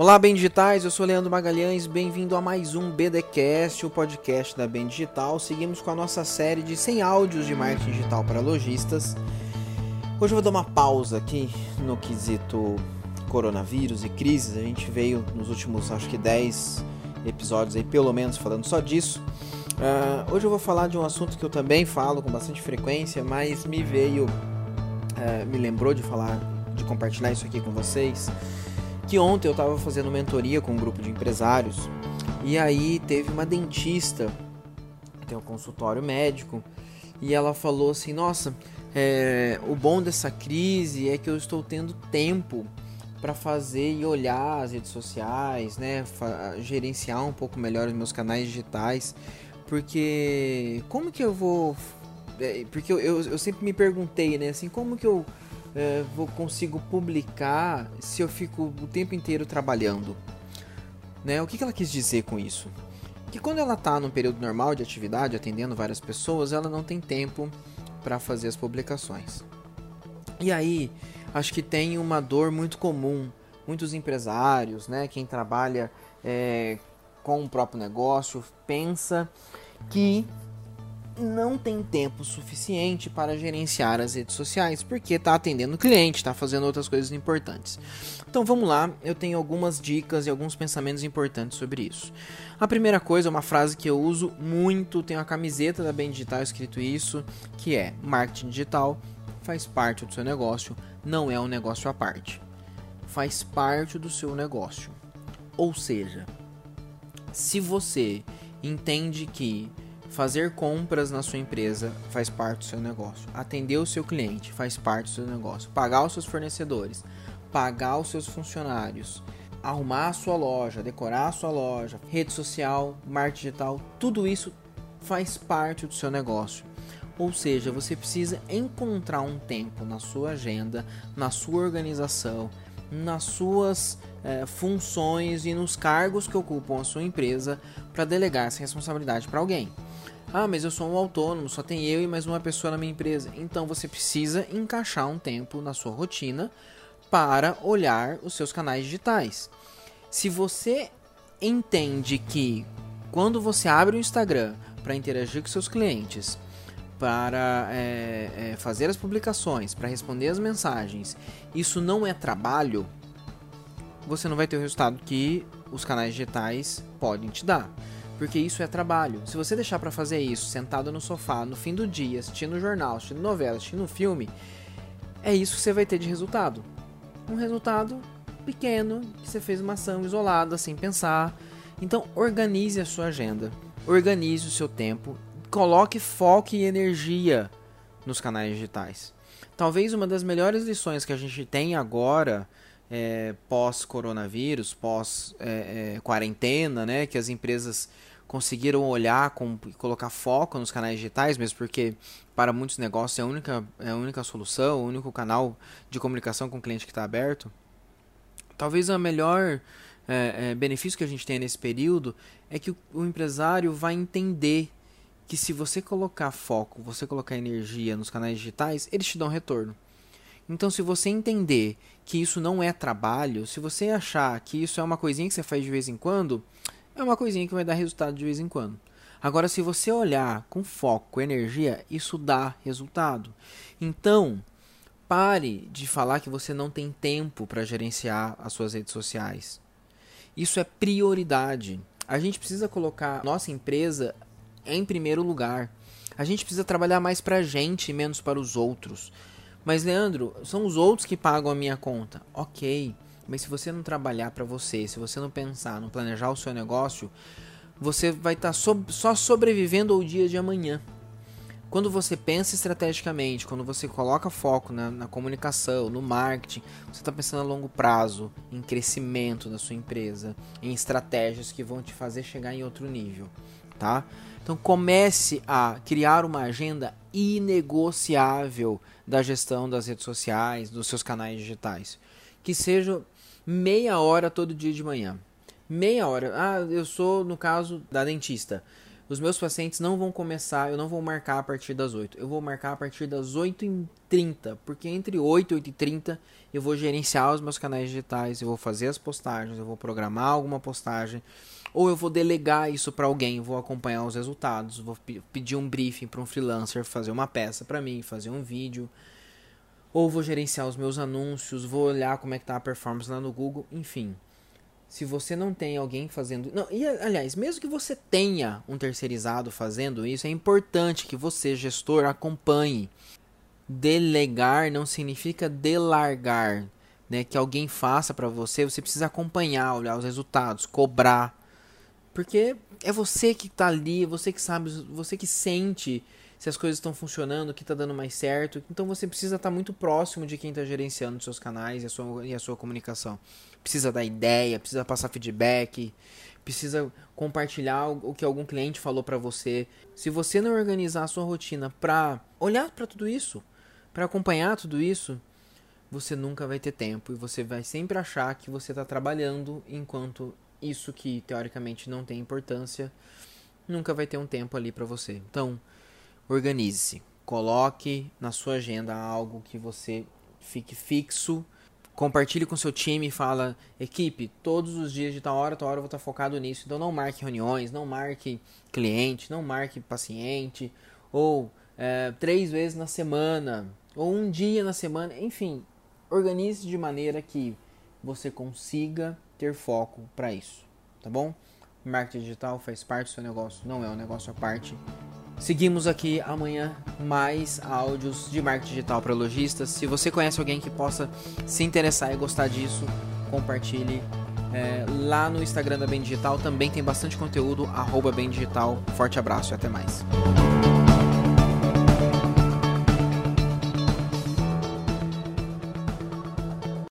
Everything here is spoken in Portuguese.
Olá, bem digitais, eu sou Leandro Magalhães, bem-vindo a mais um BDcast, o podcast da Bem Digital. Seguimos com a nossa série de 100 áudios de marketing digital para lojistas. Hoje eu vou dar uma pausa aqui no quesito coronavírus e crises. A gente veio nos últimos, acho que 10 episódios aí, pelo menos, falando só disso. Uh, hoje eu vou falar de um assunto que eu também falo com bastante frequência, mas me veio, uh, me lembrou de falar, de compartilhar isso aqui com vocês que ontem eu estava fazendo mentoria com um grupo de empresários e aí teve uma dentista, tem um consultório médico, e ela falou assim: Nossa, é, o bom dessa crise é que eu estou tendo tempo para fazer e olhar as redes sociais, né, gerenciar um pouco melhor os meus canais digitais, porque como que eu vou é, porque eu, eu, eu sempre me perguntei, né, assim, como que eu é, vou consigo publicar se eu fico o tempo inteiro trabalhando? Né? O que, que ela quis dizer com isso? Que quando ela está no período normal de atividade, atendendo várias pessoas, ela não tem tempo para fazer as publicações. E aí, acho que tem uma dor muito comum. Muitos empresários, né, quem trabalha é, com o próprio negócio, pensa que não tem tempo suficiente para gerenciar as redes sociais, porque está atendendo cliente, está fazendo outras coisas importantes. Então vamos lá, eu tenho algumas dicas e alguns pensamentos importantes sobre isso. A primeira coisa é uma frase que eu uso muito, tem uma camiseta da Bem Digital escrito isso, que é: marketing digital faz parte do seu negócio, não é um negócio à parte. Faz parte do seu negócio. Ou seja, se você entende que Fazer compras na sua empresa faz parte do seu negócio. Atender o seu cliente faz parte do seu negócio. Pagar os seus fornecedores, pagar os seus funcionários, arrumar a sua loja, decorar a sua loja, rede social, marketing digital, tudo isso faz parte do seu negócio. Ou seja, você precisa encontrar um tempo na sua agenda, na sua organização, nas suas é, funções e nos cargos que ocupam a sua empresa para delegar essa responsabilidade para alguém. Ah, mas eu sou um autônomo, só tem eu e mais uma pessoa na minha empresa. Então você precisa encaixar um tempo na sua rotina para olhar os seus canais digitais. Se você entende que quando você abre o Instagram para interagir com seus clientes, para é, é, fazer as publicações, para responder as mensagens, isso não é trabalho, você não vai ter o resultado que os canais digitais podem te dar porque isso é trabalho. Se você deixar para fazer isso sentado no sofá no fim do dia, assistindo jornal, assistindo novela, assistindo filme, é isso que você vai ter de resultado. Um resultado pequeno, que você fez uma ação isolada, sem pensar. Então, organize a sua agenda, organize o seu tempo, coloque foco e energia nos canais digitais. Talvez uma das melhores lições que a gente tem agora é, pós-coronavírus, pós-quarentena, é, é, né, que as empresas conseguiram olhar com colocar foco nos canais digitais, mesmo porque para muitos negócios é a única, é a única solução, o único canal de comunicação com o cliente que está aberto. Talvez o melhor é, é, benefício que a gente tem nesse período é que o, o empresário vai entender que se você colocar foco, você colocar energia nos canais digitais, eles te dão retorno. Então, se você entender que isso não é trabalho, se você achar que isso é uma coisinha que você faz de vez em quando, é uma coisinha que vai dar resultado de vez em quando. Agora, se você olhar com foco, com energia, isso dá resultado. Então, pare de falar que você não tem tempo para gerenciar as suas redes sociais. Isso é prioridade. A gente precisa colocar nossa empresa em primeiro lugar. A gente precisa trabalhar mais para a gente e menos para os outros. Mas, Leandro, são os outros que pagam a minha conta. Ok. Mas se você não trabalhar para você, se você não pensar, não planejar o seu negócio, você vai estar tá so só sobrevivendo ao dia de amanhã. Quando você pensa estrategicamente, quando você coloca foco na, na comunicação, no marketing, você está pensando a longo prazo, em crescimento da sua empresa, em estratégias que vão te fazer chegar em outro nível, tá? Então comece a criar uma agenda inegociável da gestão das redes sociais, dos seus canais digitais, que seja meia hora todo dia de manhã. Meia hora. Ah, eu sou, no caso da dentista. Os meus pacientes não vão começar, eu não vou marcar a partir das 8. Eu vou marcar a partir das 8h30, porque entre 8 e 8h30 eu vou gerenciar os meus canais digitais, eu vou fazer as postagens, eu vou programar alguma postagem, ou eu vou delegar isso para alguém, vou acompanhar os resultados, vou pedir um briefing para um freelancer fazer uma peça para mim, fazer um vídeo, ou vou gerenciar os meus anúncios, vou olhar como é que tá a performance lá no Google, enfim se você não tem alguém fazendo. Não, e aliás, mesmo que você tenha um terceirizado fazendo isso, é importante que você, gestor, acompanhe. Delegar não significa delargar, né? Que alguém faça para você, você precisa acompanhar, olhar os resultados, cobrar. Porque é você que está ali, você que sabe, você que sente se as coisas estão funcionando, o que está dando mais certo. Então você precisa estar tá muito próximo de quem está gerenciando seus canais e a sua, e a sua comunicação precisa dar ideia, precisa passar feedback, precisa compartilhar o que algum cliente falou para você. Se você não organizar a sua rotina para olhar para tudo isso, para acompanhar tudo isso, você nunca vai ter tempo e você vai sempre achar que você está trabalhando enquanto isso que teoricamente não tem importância nunca vai ter um tempo ali para você. Então, organize-se, coloque na sua agenda algo que você fique fixo compartilhe com seu time e fala, equipe, todos os dias de tal hora, tal hora eu vou estar focado nisso. Então não marque reuniões, não marque cliente, não marque paciente, ou é, três vezes na semana, ou um dia na semana, enfim, organize de maneira que você consiga ter foco para isso, tá bom? Marketing digital faz parte do seu negócio, não é um negócio à parte. Seguimos aqui amanhã mais áudios de marketing digital para lojistas. Se você conhece alguém que possa se interessar e gostar disso, compartilhe. É, lá no Instagram da Bem Digital também tem bastante conteúdo, arroba Bem Digital. Forte abraço e até mais.